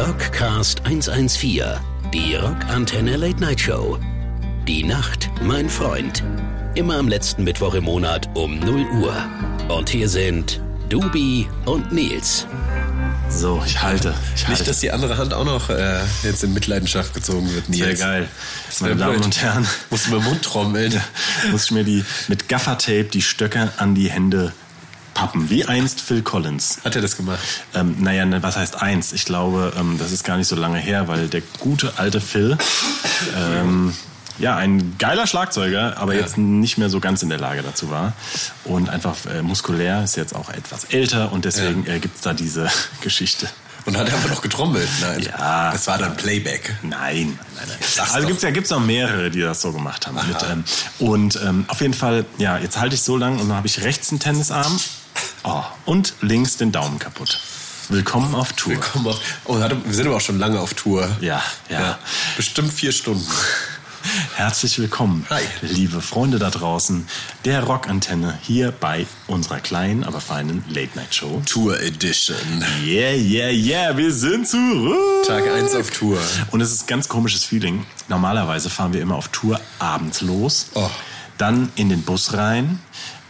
Rockcast 114, die Rockantenne Late Night Show. Die Nacht, mein Freund. Immer am letzten Mittwoch im Monat um 0 Uhr. Und hier sind Dubi und Nils. So, ich halte. Ich halte. Nicht, dass die andere Hand auch noch äh, jetzt in Mitleidenschaft gezogen wird. Sehr Nils. geil. Das Meine Damen und Herren, mit dem Mund trommeln. muss ich mir die mit Gaffertape die Stöcke an die Hände pappen, wie einst Phil Collins. Hat er das gemacht? Ähm, naja, ne, was heißt eins? Ich glaube, ähm, das ist gar nicht so lange her, weil der gute alte Phil, ähm, ja, ein geiler Schlagzeuger, aber Ja. jetzt nicht mehr so ganz in der Lage dazu war. Und einfach äh, muskulär, ist jetzt auch etwas älter und deswegen äh, gibt's da diese Geschichte. Und hat einfach noch getrommelt? Nein. Ja. Das war dann Playback. Nein, nein, nein. Sag's Also gibt's ja gibt's noch mehrere, die das so gemacht haben. Mit, ähm, und ähm, auf jeden Fall, ja, jetzt halte ich so lang und dann habe ich rechts einen Tennisarm oh, und links den Daumen kaputt. Willkommen auf Tour. Willkommen auf. Oh, wir sind aber auch schon lange auf Tour. Ja, ja. Bestimmt vier Stunden. Herzlich willkommen, Hi. liebe Freunde da draußen, der Rockantenne hier bei unserer kleinen, aber feinen Late Night Show. Tour Edition. Yeah, yeah, yeah, wir sind zurück. Tag 1 auf Tour. Und es ist ein ganz komisches Feeling. Normalerweise fahren wir immer auf Tour abends los, Oh. dann in den Bus rein.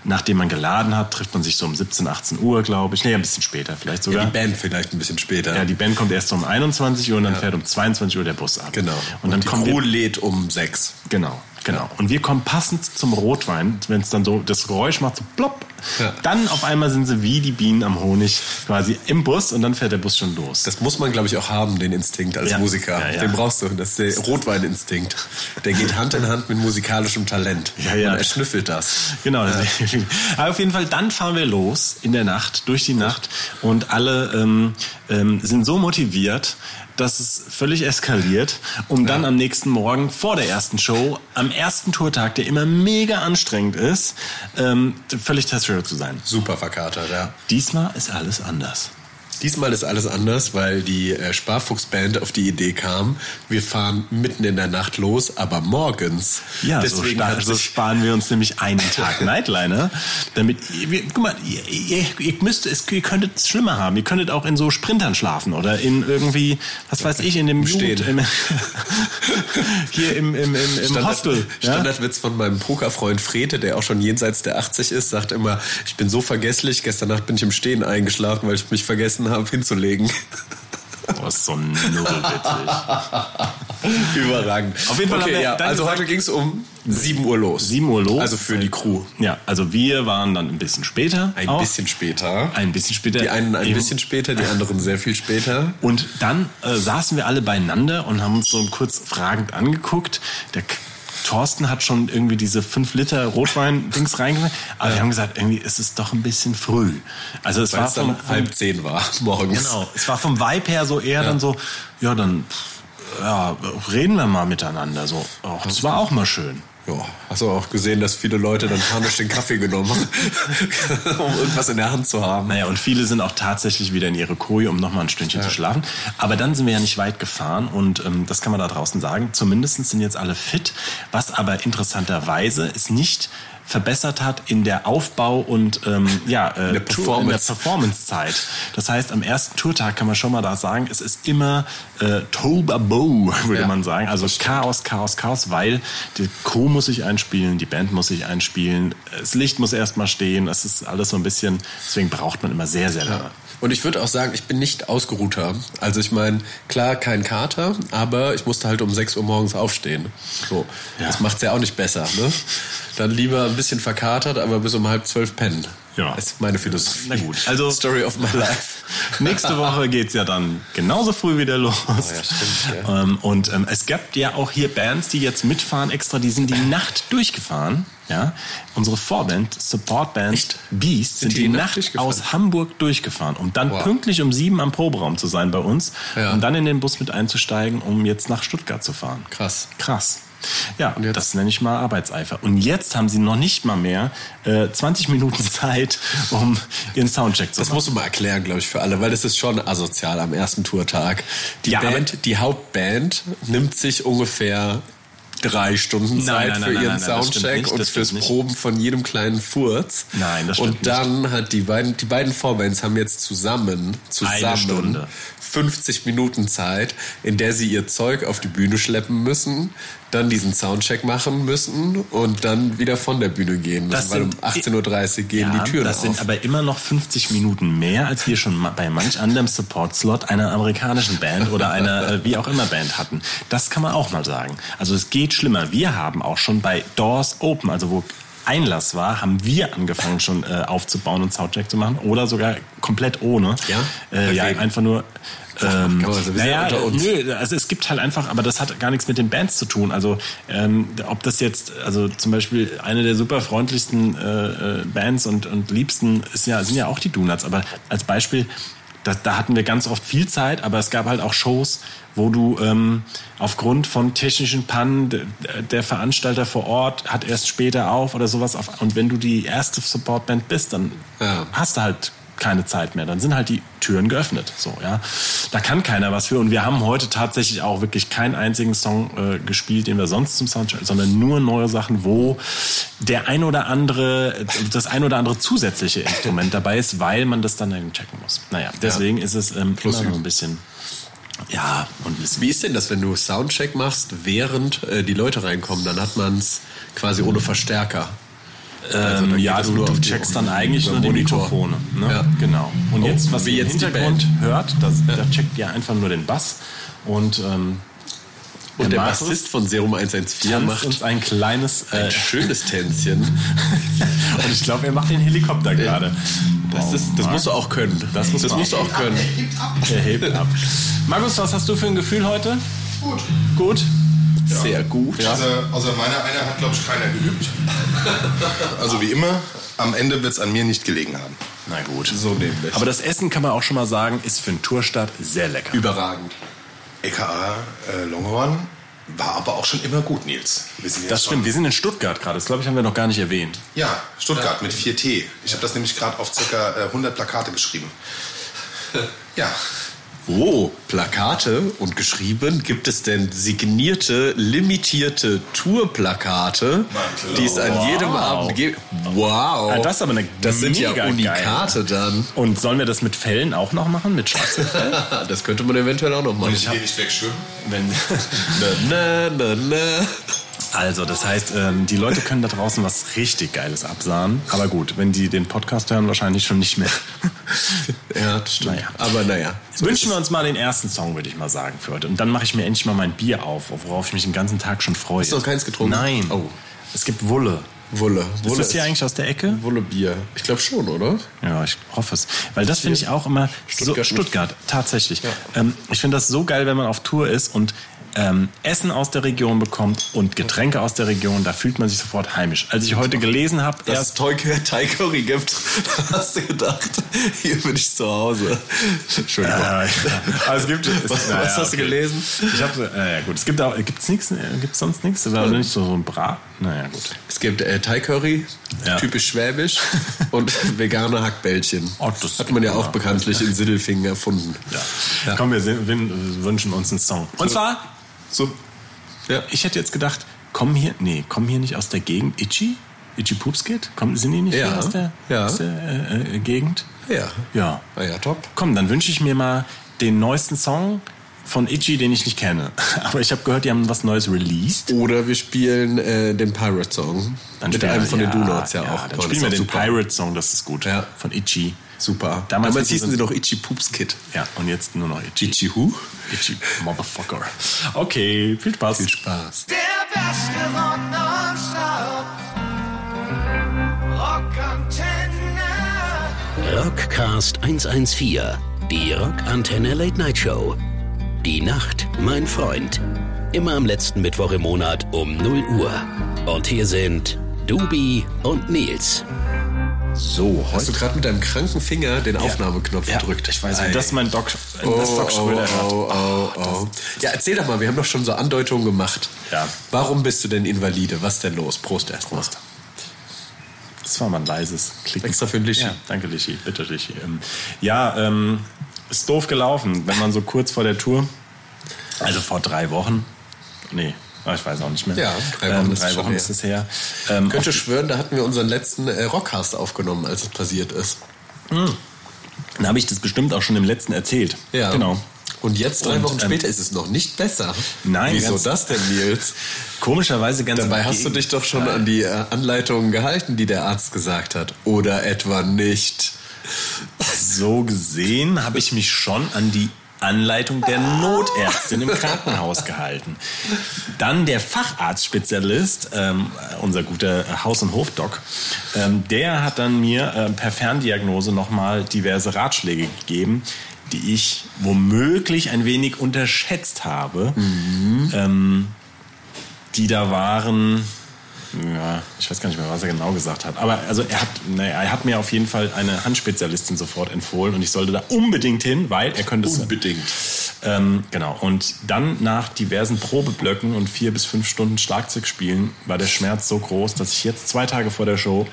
Nachdem man geladen hat, trifft man sich so um 17, 18 Uhr, glaube ich. Nee, ein bisschen später vielleicht Ja, sogar. die Band vielleicht ein bisschen später. Ja, die Band kommt erst um 21 Uhr und dann fährt um 22 Uhr der Bus ab. genau. Und dann die kommen Crew lädt um sechs. genau, genau. Und wir kommen passend zum Rotwein, wenn es dann so das Geräusch macht, so plopp. Ja. Dann auf einmal sind sie wie die Bienen am Honig quasi im Bus und dann fährt der Bus schon los. Das muss man, glaube ich, auch haben, den Instinkt als Ja. Musiker. Ja. Den brauchst du. Das ist der Rotweininstinkt. Der geht Hand in Hand mit musikalischem Talent. Ja, ja. Und er schnüffelt das. Genau, aber auf jeden Fall, dann fahren wir los in der Nacht, durch die Nacht und alle ähm, ähm, sind so motiviert, dass es völlig eskaliert, um dann am nächsten Morgen vor der ersten Show, am ersten Tourtag, der immer mega anstrengend ist, ähm, völlig zerstört zu sein. Super verkatert, ja. Diesmal ist alles anders. Diesmal ist alles anders, weil die äh, Sparfuchsband auf die Idee kam, wir fahren mitten in der Nacht los, aber morgens. Ja, Deswegen so, so sparen wir uns nämlich einen Tag Nightliner. Damit, wir, guck mal, ihr, ihr, ihr, müsst, es, ihr könntet es schlimmer haben. Ihr könntet auch in so Sprintern schlafen oder in irgendwie, was weiß ich, in dem Stehen. Jugend, im, hier im, im, im, im Standard, Hostel. Ja? Standardwitz von meinem Pokerfreund Frete, der auch schon jenseits der 80 ist, sagt immer, ich bin so vergesslich, gestern Nacht bin ich im Stehen eingeschlafen, weil ich mich vergessen habe hinzulegen. Oh, ist so nullwitzig. Überragend. Auf jeden Fall okay, wir ja, also gesagt- heute ging es um 7 Uhr los. 7 Uhr los. Also für die Crew. Ja, also wir waren dann ein bisschen später. Ein auch. bisschen später. Ein bisschen später. Die einen ein Eben. bisschen später, die anderen sehr viel später. Und dann äh, saßen wir alle beieinander und haben uns so kurz fragend angeguckt. Der Thorsten hat schon irgendwie diese 5 Liter Rotwein-Dings reingemacht. Aber wir haben gesagt, irgendwie ist es doch ein bisschen früh. Also es Weil war es dann vom, halb zehn war morgens. genau, es war vom Vibe her so eher dann so, ja dann ja, reden wir mal miteinander. So, auch, das war auch mal schön. Ja, hast du auch gesehen, dass viele Leute dann panisch den Kaffee genommen haben, um irgendwas in der Hand zu haben. Naja, und viele sind auch tatsächlich wieder in ihre Koje, um nochmal ein Stündchen zu schlafen. Aber dann sind wir ja nicht weit gefahren und ähm, das kann man da draußen sagen. Zumindest sind jetzt alle fit, was aber interessanterweise es nicht verbessert hat in der Aufbau- und ähm, ja, äh, der Tour- in der Performance. Performance-Zeit. Das heißt, am ersten Tourtag kann man schon mal da sagen, es ist immer äh, Tobabo, würde Ja, man sagen. Also Chaos, Chaos, Chaos, weil die Crew muss sich einspielen, die Band muss sich einspielen, das Licht muss erstmal stehen, das ist alles so ein bisschen, deswegen braucht man immer sehr, sehr lange. Und ich würde auch sagen, ich bin nicht ausgeruhter. Also ich meine, klar, kein Kater, aber ich musste halt um 6 Uhr morgens aufstehen. So, Ja. das macht's ja auch nicht besser. Ne? Dann lieber ein bisschen verkatert, aber bis um halb zwölf pennen. Ja. Das ist meine Philosophie. Na gut, also- Story of my life. Nächste Woche geht's ja dann genauso früh wieder los. Oh ja, stimmt, ja. Ähm, und ähm, es gab ja auch hier Bands, die jetzt mitfahren extra, die sind die Nacht durchgefahren. Ja, unsere Vorband, Supportband Beast, sind, die die, die Nacht aus Hamburg durchgefahren, um dann Wow. pünktlich um sieben am Proberaum zu sein bei uns Ja. und dann in den Bus mit einzusteigen, um jetzt nach Stuttgart zu fahren. Krass. Krass. Ja, das nenne ich mal Arbeitseifer. Und jetzt haben sie noch nicht mal mehr äh, 20 Minuten Zeit, um ihren Soundcheck zu Das machen. musst du mal erklären, glaube ich, für alle, weil das ist schon asozial am ersten Tourtag. Die Ja, Band, die Hauptband nimmt sich ungefähr drei Stunden Zeit nein, nein, für nein, ihren das stimmt Soundcheck nicht, und das fürs nicht. Proben von jedem kleinen Furz. Nein, das stimmt Und dann hat die beiden, die beiden Vorbands haben jetzt zusammen, zusammen Stunde. 50 Minuten Zeit, in der sie ihr Zeug auf die Bühne schleppen müssen, dann diesen Soundcheck machen müssen und dann wieder von der Bühne gehen müssen, Das weil um sind- 18.30 Uhr gehen Ja, die Türen das auf. sind aber immer noch 50 Minuten mehr, als wir schon bei manch anderem Support-Slot einer amerikanischen Band oder einer äh, wie auch immer Band hatten. Das kann man auch mal sagen. Also es geht schlimmer. Wir haben auch schon bei Doors Open, also wo Einlass war, haben wir angefangen schon äh, aufzubauen und Soundcheck zu machen oder sogar komplett ohne. Ja? äh, ja einfach nur. Ähm, man so naja, nö, also es gibt halt einfach, aber das hat gar nichts mit den Bands zu tun. Also ähm, ob das jetzt, also zum Beispiel eine der super freundlichsten äh, äh, Bands und, und liebsten ist ja, sind ja auch die Donuts. Aber als Beispiel, da, da hatten wir ganz oft viel Zeit, aber es gab halt auch Shows, wo du ähm, aufgrund von technischen Pannen de, der Veranstalter vor Ort hat erst später auf oder sowas. Auf, und wenn du die erste Supportband bist, dann Ja. hast du halt keine Zeit mehr. Dann sind halt die Türen geöffnet. So, ja. Da kann keiner was für. Und wir haben heute tatsächlich auch wirklich keinen einzigen Song äh, gespielt, den wir sonst zum Soundtrack, sondern nur neue Sachen, wo der ein oder andere, das ein oder andere zusätzliche Instrument dabei ist, weil man das dann eben checken muss. Naja, deswegen ist es ähm, immer noch ein bisschen, ja, und Wie ist denn das, wenn du Soundcheck machst, während äh, die Leute reinkommen? Dann hat man es quasi ohne Verstärker. Also Ähm, ja, es du, du checkst dann eigentlich nur die Monitor. Mikrofone. Ne? Ja. Genau. Und Oh, jetzt, was wie ihr im jetzt die Hintergrund hört, das, da checkt ihr einfach nur den Bass. Und, ähm, Und der Markus Bassist von Serum 114 tanzt macht uns ein kleines... Äh, ein schönes Tänzchen. und ich glaube, er macht den Helikopter gerade. Das, ist, das musst du auch können. Das muss man musst du auch können. Er hebt ab. Markus, was hast du für ein Gefühl heute? Gut. Gut? Sehr gut. Also, also meiner einer hat, glaube ich, keiner geübt. Also wie immer, am Ende wird es an mir nicht gelegen haben. Na gut. So nämlich. Aber das Essen, kann man auch schon mal sagen, ist für einen Tourstart sehr lecker. Überragend. EKA äh, Longhorn war aber auch schon immer gut, Nils. Wir sind jetzt Das stimmt, wir sind in Stuttgart gerade. Das, glaube ich, haben wir noch gar nicht erwähnt. Ja, Stuttgart mit 4T. Ich habe das nämlich gerade auf circa äh, 100 Plakate geschrieben. Ja, Oh, Plakate und geschrieben. Gibt es denn signierte, limitierte Tourplakate, die es an jedem Wow. Abend gibt? Wow. Ah, das ist aber eine Das sind ja Unikate dann. Und sollen wir das mit Fellen auch noch machen? Mit schwarzen Fellen? Das könnte man eventuell auch noch machen. ich gehe nicht wegschwimmen. Wenn, Na, na, na. Also, das heißt, ähm, die Leute können da draußen was richtig Geiles absahen. Aber gut, wenn die den Podcast hören, wahrscheinlich schon nicht mehr. Ja, das stimmt. Naja. Aber naja. Wünschen wir uns mal den ersten Song, würde ich mal sagen, für heute. Und dann mache ich mir endlich mal mein Bier auf, worauf ich mich den ganzen Tag schon freue. Hast du noch keins getrunken? Nein. Oh. Es gibt Wulle. Wulle. Ist Wulle das hier eigentlich aus der Ecke? Wulle Bier. Ich glaube schon, oder? Ja, ich hoffe es. Weil das finde ich auch immer Stuttgart so Stuttgart, tatsächlich. Ähm, ich finde das so geil, wenn man auf Tour ist und ähm, Essen aus der Region bekommt und Getränke aus der Region, da fühlt man sich sofort heimisch. Als ich heute gelesen habe, Dass es Thai Curry gibt, hast du gedacht, hier bin ich zu Hause. Entschuldigung. Äh, also es gibt, es, Was- naja, was hast du gelesen? Ich habe, naja gut, es gibt auch, gibt's nichts, gibt's sonst nichts, oder nicht so, so ein Brat? Naja gut. Es gibt äh, Thai Curry, Ja. typisch schwäbisch, und vegane Hackbällchen. Oh, das- Hat man ja auch ja. bekanntlich in Siddelfingen erfunden. Ja. Komm, wir wir wünschen uns einen Song. Und zwar, So. Ja. ich hätte jetzt gedacht, kommen hier, nee, kommen hier nicht aus der Gegend Itchy? Itchy Poopskit? Kommen, sind die nicht Ja. hier aus der, Ja. aus der äh, äh, Gegend? Ja. Ja. Ah ja, top. Komm, dann wünsche ich mir mal den neuesten Song von Itchy, den ich nicht kenne. Aber ich habe gehört, die haben was Neues released. Oder wir spielen äh, den Pirate Song. Dann Mit spielen einem wir- von den ja, Donuts ja, ja, auch. Dann Oh, spielen wir den super. Pirate Song, das ist gut. Ja. Von Itchy. Super. Damals Damals, hießen sie- noch Itchy Poops Kid. Ja, und jetzt nur noch Itchy. Itchy Who? Itchy Motherfucker. Okay, viel Spaß. Viel Spaß. Der beste Rock. Rockantenne. Rockcast 114, die Rockantenne Late Night Show. Die Nacht, mein Freund. Immer am letzten Mittwoch im Monat um 0 Uhr. Und hier sind Dubi und Nils. So, Hast du gerade mit deinem kranken Finger den Aufnahmeknopf ja, gedrückt? Ich weiß Ei. nicht, das ist mein Doc. Oh, das Doc oh, hört. oh, oh, oh. Ja, erzähl doch mal, wir haben doch schon so Andeutungen gemacht. Ja. Warum bist du denn Invalide? Was denn los? Prost erstmal. Prost. Das war mal ein leises Klicken. Extra für den Lischi. Ja, danke Lischi, bitte Lischi. Ähm, ja, ähm, ist doof gelaufen, wenn man so kurz vor der Tour, also vor drei Wochen, nee, Ich weiß auch nicht mehr. Ja, drei Wochen ähm, ist drei es schon Wochen her. ist es her. Ähm, Ich könnte schwören, da hatten wir unseren letzten äh, Rockcast aufgenommen, als es passiert ist. dann habe ich das bestimmt auch schon im letzten erzählt. Ja. Genau. Und jetzt, drei Und, Wochen ähm, später, ist es noch nicht besser. Nein, Wieso das denn, Nils? Komischerweise ganz Dabei hast du dich doch schon an die äh, Anleitungen gehalten, die der Arzt gesagt hat. Oder etwa nicht. So gesehen habe ich mich schon an die Anleitung der Notärztin im Krankenhaus gehalten. Dann der Facharztspezialist, ähm, unser guter Haus- und Hofdoc, ähm, der hat dann mir ähm, per Ferndiagnose nochmal diverse Ratschläge gegeben, die ich womöglich ein wenig unterschätzt habe. Ähm, die da waren, ja, ich weiß gar nicht mehr, was er genau gesagt hat. Aber also er hat, naja, er hat mir auf jeden Fall eine Handspezialistin sofort empfohlen und ich sollte da unbedingt hin, weil er könnte es. Unbedingt. Ähm, genau. Und dann nach diversen Probeblöcken und vier bis fünf Stunden Schlagzeug spielen, war der Schmerz so groß, dass ich jetzt zwei Tage vor der Show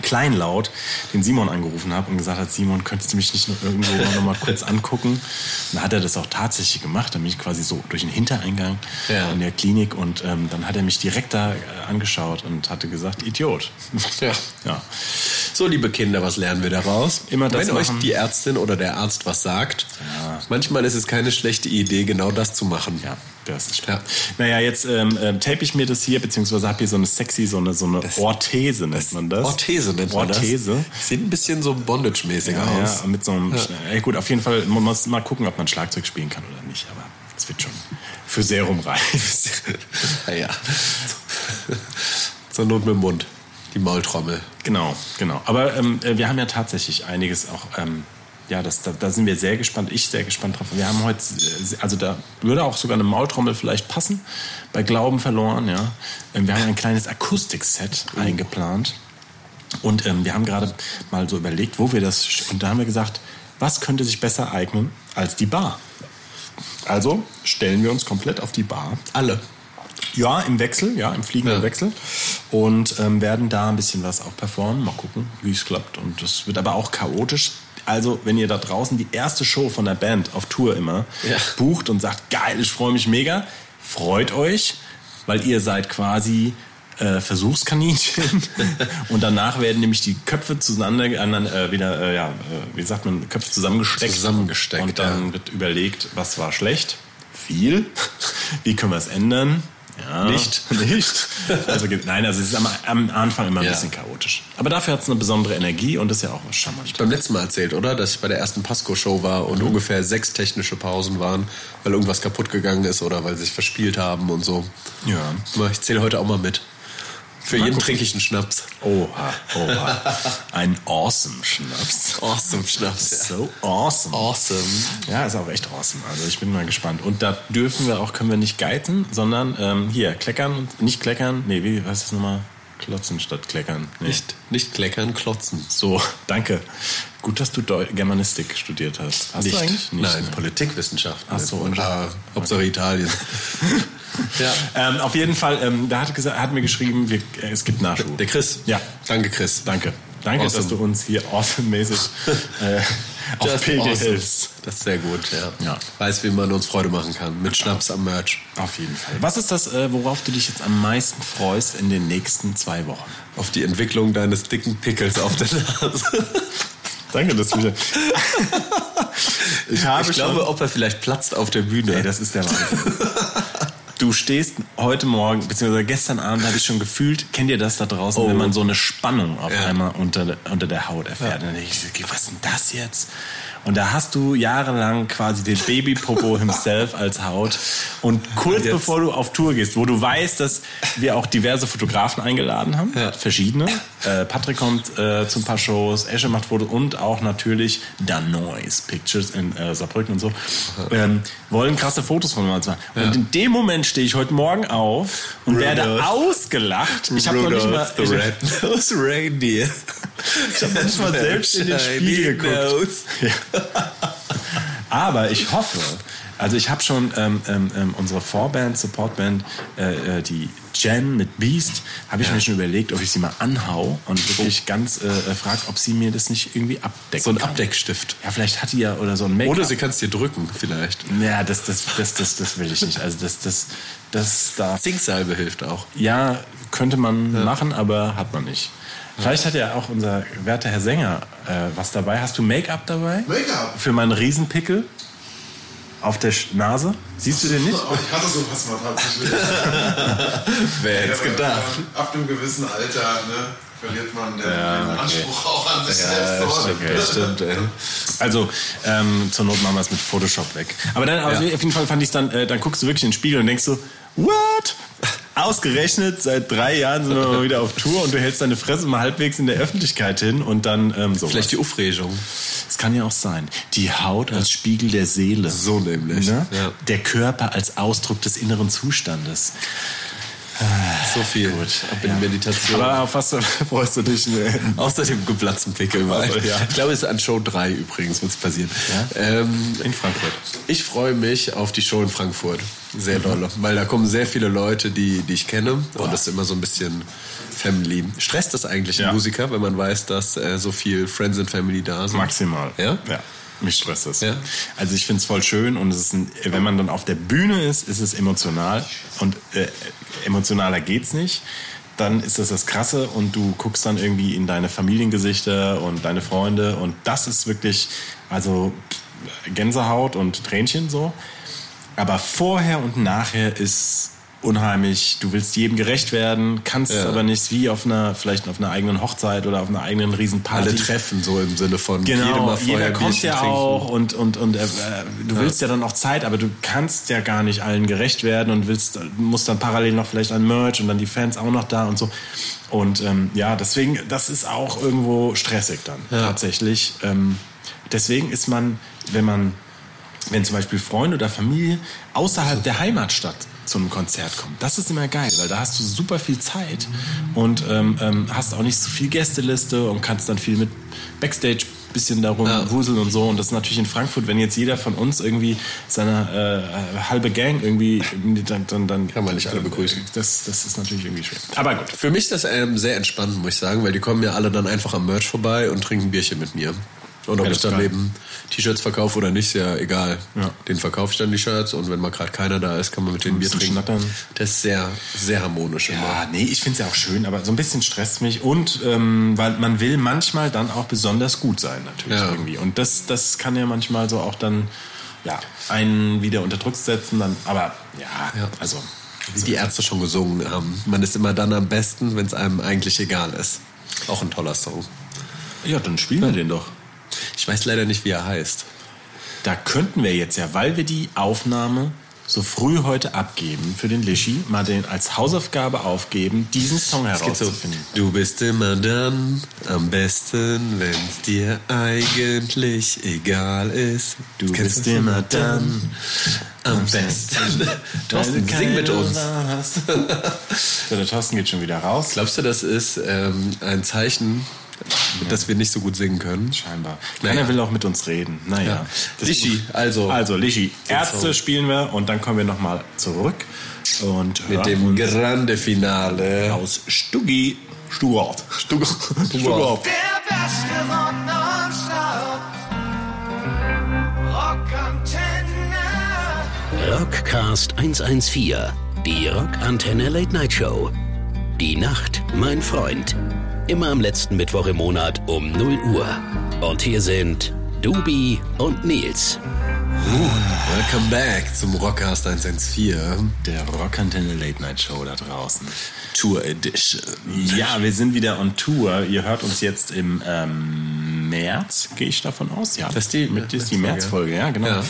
kleinlaut den Simon angerufen habe und gesagt hat, Simon, könntest du mich nicht noch irgendwo noch mal kurz angucken? Und dann hat er das auch tatsächlich gemacht. Dann bin ich quasi so durch den Hintereingang Ja. in der Klinik und ähm, dann hat er mich direkt da äh, angeschaut und hatte gesagt, Idiot. Ja. ja. So, liebe Kinder, was lernen wir daraus? Immer das Wenn euch machen. die Ärztin oder der Arzt was sagt, manchmal ist es keine schlechte Idee, genau das zu machen. Ja, das ist Ja. Naja, jetzt ähm, ähm, tape ich mir das hier, beziehungsweise habe hier so eine sexy, so eine, so eine Orthese nennt man das. Orthese nennt man Orthese. das. Sieht ein bisschen so Bondage-mäßig Ja, aus. ja, mit so einem. Ja. gut, auf jeden Fall, man muss mal gucken, ob man Schlagzeug spielen kann oder nicht, aber es wird schon für Serum reichen. ja, ja. Zur Not mit dem Mund. Die Maultrommel. genau, genau. Aber ähm, äh, wir haben ja tatsächlich einiges auch. Ähm, ja, das, da, da sind wir sehr gespannt. Ich sehr gespannt drauf. Wir haben heute, äh, also da würde auch sogar eine Maultrommel vielleicht passen. Bei Glauben verloren, ja. Ähm, wir haben ein kleines Akustikset eingeplant. Und ähm, wir haben gerade mal so überlegt, wo wir das. Und da haben wir gesagt, was könnte sich besser eignen als die Bar? Also stellen wir uns komplett auf die Bar. Alle. Ja, im Wechsel, ja, im fliegenden Ja. Wechsel. Und ähm, werden da ein bisschen was auch performen. Mal gucken, wie es klappt. Und das wird aber auch chaotisch. Also, wenn ihr da draußen die erste Show von der Band auf Tour immer Ja. bucht und sagt, geil, ich freue mich mega, freut euch, weil ihr seid quasi äh, Versuchskaninchen. und danach werden nämlich die Köpfe zueinander, äh, wieder, äh, ja, äh, wie sagt man, Köpfe zusammengesteckt. Zusammengesteckt, Und dann ja. wird überlegt, was war schlecht, viel, wie können wir es ändern. Ja, Nicht. Nicht. Also, nein, also es ist am, am Anfang immer ein Ja. bisschen chaotisch. Aber dafür hat es eine besondere Energie und das ist ja auch was charmant. beim letzten Mal erzählt, oder? Dass ich bei der ersten Pasco-Show war und ungefähr sechs technische Pausen waren, weil irgendwas kaputt gegangen ist oder weil sie sich verspielt haben und so. Ja. Ich zähle heute auch mal mit. Für Mal jeden gucken. trinke ich einen Schnaps. Oha, oha. Ein awesome Schnaps. Awesome Schnaps. So awesome. Awesome. Ja, ist auch echt awesome. Also ich bin mal gespannt. Und da dürfen wir auch, können wir nicht geizen, sondern ähm, hier, kleckern, und nicht kleckern. Nee, wie heißt das nochmal? Klotzen statt kleckern. Nee. Nicht, nicht kleckern, klotzen. So, danke. Gut, dass du Deu Germanistik studiert hast. Hast nicht. du eigentlich? Nein, ne? Politikwissenschaften. Ach so, und ah, Hauptsache Italien. ja. Ähm, auf jeden Fall, ähm, da hat, gesagt, hat mir geschrieben, wir, äh, es gibt Nachschub. Der Chris. Ja. Danke, Chris. Danke. Danke, Awesome. dass du uns hier awesome-mäßig äh, auf Pilger awesome. hilfst. Das ist sehr gut, ja. Ja. Weiß, wie man uns Freude machen kann. Mit Schnaps am Merch. Auf jeden Fall. Was ist das, äh, worauf du dich jetzt am meisten freust in den nächsten zwei Wochen? Auf die Entwicklung deines dicken Pickels auf der Nase. Danke, dass du Ich habe Ich glaube, ob er vielleicht platzt auf der Bühne. Ey, das ist der Wahnsinn. Du stehst heute Morgen, beziehungsweise gestern Abend habe ich schon gefühlt, kennt ihr das da draußen, Oh. wenn man so eine Spannung auf Ja. einmal unter, der- unter der Haut erfährt. Und dann denke ich, was ist denn das jetzt? Und da hast du jahrelang quasi den Babypopo himself als Haut. Und kurz Jetzt. bevor du auf Tour gehst, wo du weißt, dass wir auch diverse Fotografen eingeladen haben, Ja. verschiedene. Äh, Patrick kommt äh, zu ein paar Shows, Esche macht Fotos und auch natürlich Danois Pictures in äh, Saarbrücken und so. Ähm, wollen krasse Fotos von uns machen. Und in dem Moment stehe ich heute Morgen auf und werde Rudolph. ausgelacht. Ich habe noch nicht mal, the ich, Red-Nosed Reindeer. ich hab noch nicht mal selbst in den Spiegel geguckt. Aber ich hoffe, also ich habe schon ähm, ähm, ähm, unsere Vorband, Supportband, äh, äh, die Jen mit Beast, habe ich mir schon überlegt, ob ich sie mal anhau und wirklich ganz äh, frage, ob sie mir das nicht irgendwie abdeckt. So ein Abdeckstift. Ja, vielleicht hat die ja oder so ein Make-up. Oder sie kann es dir drücken, vielleicht. Ja, das, das, das, das, das will ich nicht. Also das, das, das darf. Zinksalbe hilft auch. Ja, könnte man machen, aber hat man nicht. Vielleicht hat ja auch unser werter Herr Sänger äh, was dabei. Hast du Make-up dabei? Make-up? Für meinen Riesenpickel auf der Nase? Siehst du den nicht? Oh, ich hatte sowas mal tatsächlich. Wer hätte es gedacht? Ab einem gewissen Alter ne, verliert man den, den Anspruch auch an sich selbst. Okay, stimmt, ey. Also ähm, zur Not machen wir es mit Photoshop weg. Aber dann also Ja. auf jeden Fall fand ich dann, äh, dann guckst du wirklich in den Spiegel und denkst so, what? Ausgerechnet, seit drei Jahren sind wir mal wieder auf Tour und du hältst deine Fresse mal halbwegs in der Öffentlichkeit hin und dann ähm, so. Vielleicht die Aufregung. Es kann ja auch sein. Die Haut als Spiegel der Seele. So nämlich. Ne? Ja. Der Körper als Ausdruck des inneren Zustandes. So viel. Ab in Meditation. Aber was freust du dich? Ne? Außer dem geplatzten Pickel. Weil Also, ja. Ich glaube, es ist an Show 3 übrigens, wird es passieren. Ähm, In Frankfurt. ich freue mich auf die Show in Frankfurt. Sehr doll. Weil da kommen sehr viele Leute, die, die ich kenne. Und das ist immer so ein bisschen Family. Stresst das eigentlich Ja. Musiker, wenn man weiß, dass äh, so viel Friends and Family da sind? Maximal. Ja? Ja. Mich stresst es. Ja? Also ich finde es voll schön und es ist ein, wenn man dann auf der Bühne ist, ist es emotional und äh, emotionaler geht's nicht. Dann ist das das Krasse und du guckst dann irgendwie in deine Familiengesichter und deine Freunde und das ist wirklich also Gänsehaut und Tränchen so. Aber vorher und nachher ist unheimlich. Du willst jedem gerecht werden, kannst Ja. aber nicht wie auf einer vielleicht auf einer eigenen Hochzeit oder auf einer eigenen Riesenparty. Alle treffen, so im Sinne von Genau, jeder ein kommt Bierchen ja trinken. auch und, und, und äh, du willst ja dann auch Zeit, aber du kannst ja gar nicht allen gerecht werden und willst, musst dann parallel noch vielleicht an Merch und dann die Fans auch noch da und so. Und ähm, ja, deswegen, das ist auch irgendwo stressig dann tatsächlich. Ähm, deswegen ist man, wenn man, wenn zum Beispiel Freunde oder Familie außerhalb der Heimatstadt zu einem Konzert kommt. Das ist immer geil, weil da hast du super viel Zeit und ähm, ähm, hast auch nicht so viel Gästeliste und kannst dann viel mit Backstage bisschen darum Ja. wuseln und so. Und das ist natürlich in Frankfurt, wenn jetzt jeder von uns irgendwie seine äh, halbe Gang irgendwie, dann, dann, dann Kann man nicht alle begrüßen. Das, das ist natürlich irgendwie schwer. Aber gut. Für mich ist das ähm, sehr entspannt, muss ich sagen, weil die kommen ja alle dann einfach am Merch vorbei und trinken Bierchen mit mir. Und ob Ja, ich dann eben T-Shirts verkaufe oder nicht, ist ja egal. Ja. Den verkaufe ich dann die Shirts und wenn mal gerade keiner da ist, kann man mit denen Bier trinken. schnattern. Das ist sehr, sehr harmonisch immer. Ja, nee, ich finde es ja auch schön, aber so ein bisschen stresst mich und ähm, weil man will manchmal dann auch besonders gut sein natürlich Ja. irgendwie und das, das kann ja manchmal so auch dann ja einen wieder unter Druck setzen, dann aber ja, Ja. also Wie die Ärzte schon gesungen haben. Man ist immer dann am besten, wenn es einem eigentlich egal ist. Auch ein toller Song. ja, dann spielen wir den doch. Ich weiß leider nicht, wie er heißt. Da könnten wir jetzt ja, weil wir die Aufnahme so früh heute abgeben für den Lischi, mal den als Hausaufgabe aufgeben, diesen Song geht so, herauszufinden. du bist immer dann am besten, wenn es dir eigentlich egal ist. Du bist immer immer dann am besten. Thorsten, sing mit uns. So, der Thorsten geht schon wieder raus. Glaubst du, das ist ähm, ein Zeichen, dass wir nicht so gut singen können? Scheinbar. Naja. Keiner will auch mit uns reden. Naja. Ja. Das- Lischi, also. Also, Lischi, Ärzte spielen wir und dann kommen wir nochmal zurück. Und Mit dem Grande Finale. aus Stuggi, Stuttgart. Stuttgart. Stuttgart. Der beste Rock. Rockantenne. Rockcast 114, die Rockantenne Late Night Show. Die Nacht, mein Freund. Immer am letzten Mittwoch im Monat um 0 Uhr. Und hier sind Dubi und Nils. Welcome back zum Rockcast 114 Der Rockantenne Late Night Show da draußen. Tour Edition. Ja, wir sind wieder on Tour. Ihr hört uns jetzt im ähm, März, gehe ich davon aus. Ja, Das ist die Mit, das ist die Märzfolge, Märzfolge, ja, genau. Ja.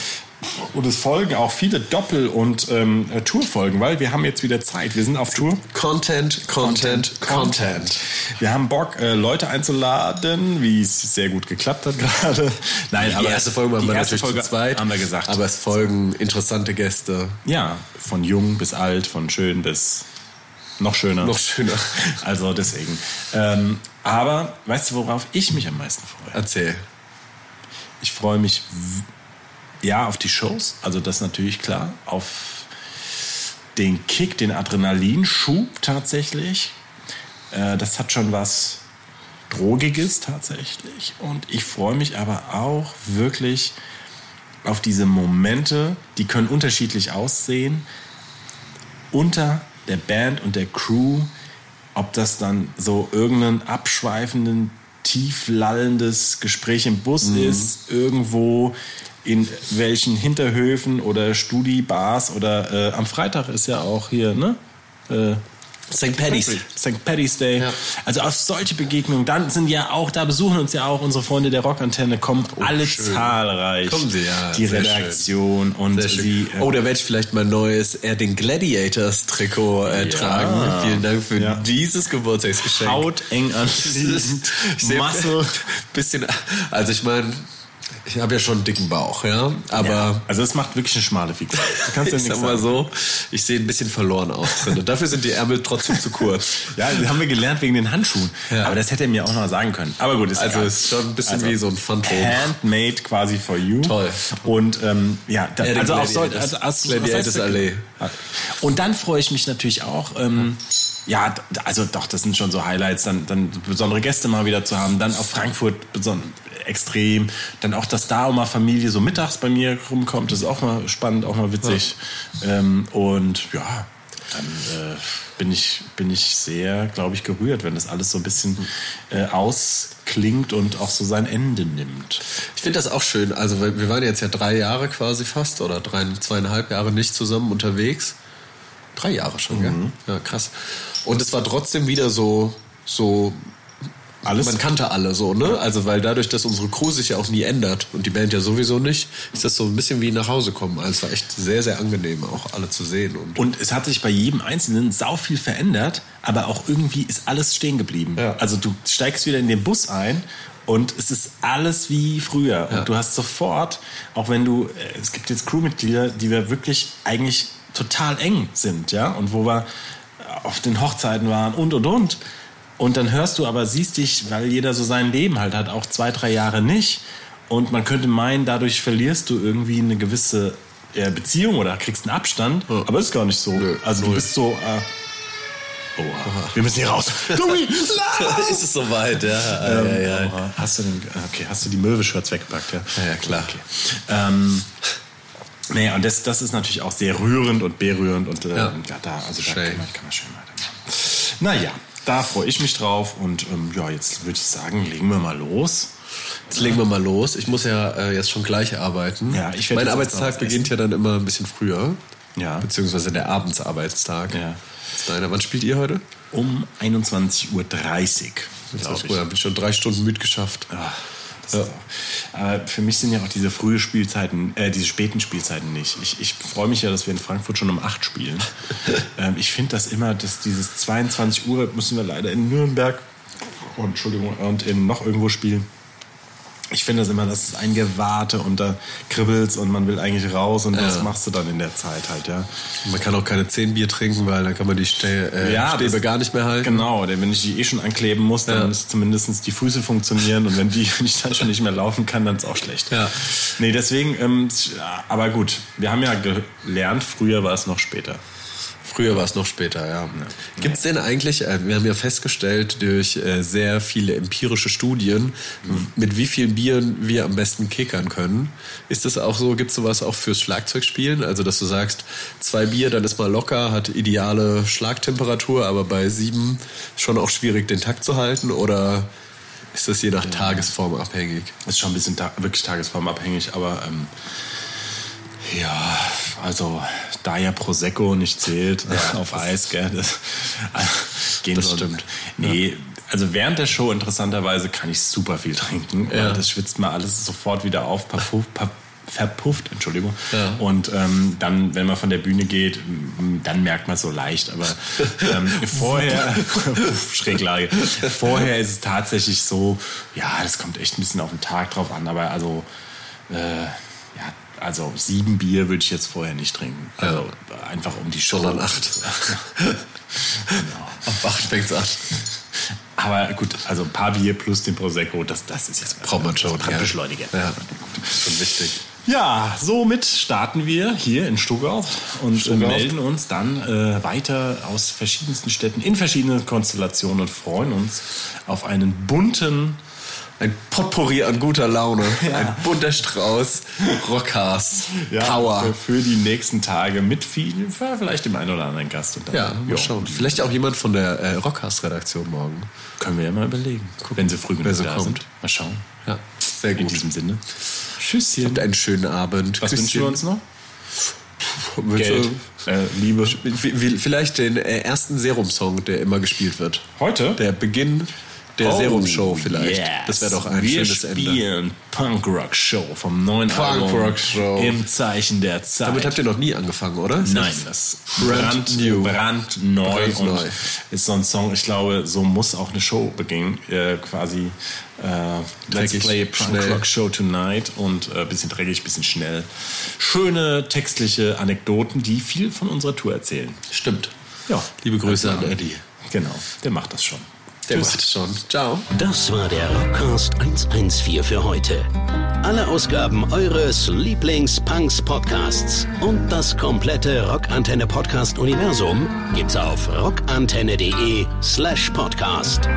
Und es folgen auch viele Doppel- und ähm, äh, Tourfolgen, weil wir haben jetzt wieder Zeit. Wir sind auf Tour. Content, Content, Content. Wir haben Bock, äh, Leute einzuladen, wie es sehr gut geklappt hat gerade. Nein, Die aber erste Folge die wir natürlich Folge zu zweit. haben wir gesagt. Aber es folgen interessante Gäste. ja, von jung bis alt, von schön bis noch schöner. Noch schöner. Also deswegen. Ähm, aber weißt du, worauf ich mich am meisten freue? Erzähl. Ich freue mich ja auf die Shows, also das natürlich klar, auf den Kick, den Adrenalinschub tatsächlich. Äh, das hat schon was Drogiges tatsächlich. Und ich freue mich aber auch wirklich auf diese Momente, die können unterschiedlich aussehen, unter der Band und der Crew, ob das dann so irgendein abschweifenden, tief lallendes Gespräch im Bus ist, irgendwo in welchen Hinterhöfen oder Studi-Bars oder äh, am Freitag ist ja auch hier, ne? Äh, St. Paddy's. St. Paddy's Day. Ja. Also auf solche Begegnungen, dann sind ja auch, da besuchen uns ja auch unsere Freunde der Rockantenne, kommen alle Oh, schön. zahlreich. Kommen sie, ja, Die Redaktion und schön. sie. äh, oh, da werde ich vielleicht mein neues Erding Gladiators Trikot äh, tragen. Vielen Dank für Ja. dieses Geburtstagsgeschenk. Haut eng sehe- Masse. bisschen, also ich meine, ich habe ja schon einen dicken Bauch, ja, aber Ja, also es macht wirklich eine schmale Figur. Du kannst ja ich sag mal sagen. so, ich sehe ein bisschen verloren aus drin. Und dafür sind die Ärmel trotzdem zu kurz. Ja, das haben wir gelernt wegen den Handschuhen. Ja. Aber das hätte er mir auch noch sagen können. Aber gut, ist Also egal. ist schon ein bisschen Also, wie so ein Phantom. Handmade quasi for you. Toll. Und ähm, ja, da, Ja, also auch so, also, also, was heißt- Allee. Und dann freue ich mich natürlich auch. Ähm, ja, also doch, das sind schon so Highlights, dann, dann besondere Gäste mal wieder zu haben, dann auf Frankfurt extrem, dann auch, dass da auch mal Familie so mittags bei mir rumkommt, das ist auch mal spannend, auch mal witzig. Ähm, und ja, dann äh, bin ich bin ich sehr, glaube ich, gerührt, wenn das alles so ein bisschen äh, ausklingt und auch so sein Ende nimmt. Ich finde das auch schön. Also wir waren jetzt ja drei Jahre quasi fast oder drei, zweieinhalb Jahre nicht zusammen unterwegs. Drei Jahre schon, Mhm. gell? Ja, krass. Und es war trotzdem wieder so, so Alles Man kannte alle so, ne? Also weil dadurch, dass unsere Crew sich ja auch nie ändert und die Band ja sowieso nicht, ist das so ein bisschen wie nach Hause kommen. Also es war echt sehr, sehr angenehm, auch alle zu sehen. Und Und es hat sich bei jedem Einzelnen sau viel verändert, aber auch irgendwie ist alles stehen geblieben. Ja. Also du steigst wieder in den Bus ein und es ist alles wie früher. Ja. Und du hast sofort, auch wenn du, äh, es gibt jetzt Crewmitglieder, die wir wirklich eigentlich total eng sind, ja, und wo wir auf den Hochzeiten waren und und und. Und dann hörst du aber, siehst dich, weil jeder so sein Leben halt hat, auch zwei, drei Jahre nicht. Und man könnte meinen, dadurch verlierst du irgendwie eine gewisse äh, Beziehung oder kriegst einen Abstand. Aber ist gar nicht so. Nö, also du null. bist so. Äh, Oha. Wir müssen hier raus. Lauf! ist es soweit, ja. Ähm, ja, ja. oha. Hast du den, okay, hast du die Möwe-Shirts weggepackt, ja? Ja, ja, klar. Okay. Ähm, naja, und das, das ist natürlich auch sehr rührend und berührend und äh, Ja. ja. da, also da kann man, kann man schön weitermachen. Naja, da freue ich mich drauf und ähm, ja, jetzt würde ich sagen, legen wir mal los. Jetzt legen wir mal los. Ich muss ja äh, jetzt schon gleich arbeiten. Ja, ich mein jetzt Arbeitstag beginnt ja dann immer ein bisschen früher. Ja. Beziehungsweise der Abendsarbeitstag. Ja. Ist deiner. Wann spielt ihr heute? Um 21.30 Uhr, Das war glaube früher. Hab ich schon drei Stunden mitgeschafft. Ach, auch, aber für mich sind ja auch diese frühe Spielzeiten, äh, diese späten Spielzeiten nicht. Ich, ich freue mich ja, dass wir in Frankfurt schon um 8 spielen. ähm, ich finde das immer, dass dieses 22 Uhr müssen wir leider in Nürnberg oh, Entschuldigung, und in noch irgendwo spielen. Ich finde das immer, das ist ein Gewarte und da kribbelt's und man will eigentlich raus und was Ja. machst du dann in der Zeit halt, ja? Man kann auch keine 10 Bier trinken, weil dann kann man die Stä äh, Ja, Stäbe das- gar nicht mehr halten. Genau, denn wenn ich die eh schon ankleben muss, dann Ja. müssen zumindest die Füße funktionieren und wenn, die, wenn ich dann schon nicht mehr laufen kann, dann ist auch schlecht. Ja. Nee, deswegen, ähm, aber gut, wir haben ja gelernt, früher war es noch später. Früher war es noch später, ja. Gibt es denn eigentlich, äh, wir haben ja festgestellt durch äh, sehr viele empirische Studien, mit wie vielen Bieren wir am besten kickern können. Ist das auch so, gibt es sowas auch fürs Schlagzeugspielen? Also, dass du sagst, zwei Bier, dann ist mal locker, hat ideale Schlagtemperatur, aber bei sieben schon auch schwierig, den Takt zu halten? Oder ist das je nach Tagesform abhängig? Ist schon ein bisschen ta wirklich tagesformabhängig, aber ähm, ja, also da ja Prosecco nicht zählt auf Eis, gell, das, gehen Das stimmt. Nee, also während der Show interessanterweise kann ich super viel trinken. Ja. Das schwitzt mal alles sofort wieder auf, verpufft, verpufft Entschuldigung. Ja. Und ähm, dann, wenn man von der Bühne geht, dann merkt man es so leicht. Aber ähm, vorher, Schräglage, vorher ist es tatsächlich so, ja, das kommt echt ein bisschen auf den Tag drauf an, aber also, äh, ja, also sieben Bier würde ich jetzt vorher nicht trinken. Also einfach um die Show. Sondern acht. genau. Auf acht fängt's an. Aber gut, also ein paar Bier plus den Prosecco, das, das ist jetzt Braucht man schon, Das ja. Beschleuniger. Ja, ist schon wichtig. Ja, somit starten wir hier in Stuttgart und Stuttgart. melden uns dann äh, weiter aus verschiedensten Städten in verschiedenen Konstellationen und freuen uns auf einen bunten Ein Potpourri an guter Laune. Ein bunter Strauß. Rockcast. Power. Für, die nächsten Tage mit viel, vielleicht dem einen oder anderen Gast. Und dann, Ja, mal schauen. Vielleicht auch jemand von der äh, Rockcast-Redaktion morgen. Können wir ja mal überlegen, wenn sie früh genug so da kommt. sind. Mal schauen. Ja, sehr In gut. diesem Sinne. Tschüsschen. Habt einen schönen Abend. Was wünschen wir uns noch? Geld. Äh, Liebe. Vielleicht den äh, ersten Serum-Song, der immer gespielt wird. Heute? Der Beginn der Serum-Show vielleicht. yes. Das wäre doch ein wir schönes Ende. spielen Punk-Rock-Show vom neuen Album Punk-Rock-Show. im Zeichen der Zeit. Damit habt ihr noch nie angefangen, oder? Ist Nein, das- ist Brand brand, new. brandneu und Brandneu. ist so ein Song, ich glaube, so muss auch eine Show beginnen, äh, quasi äh, Let's Play Punk. Rock Show Tonight und äh, bisschen dreckig, bisschen schnell. Schöne textliche Anekdoten, die viel von unserer Tour erzählen. Stimmt. Ja, Liebe Grüße an Eddie. Genau, der macht das schon. Der Tschüss. macht schon. Ciao. Das war der Rockcast 114 für heute. Alle Ausgaben eures Lieblings-Punks-Podcasts und das komplette Rockantenne Podcast-Universum gibt's auf rockantenne.de slash podcast.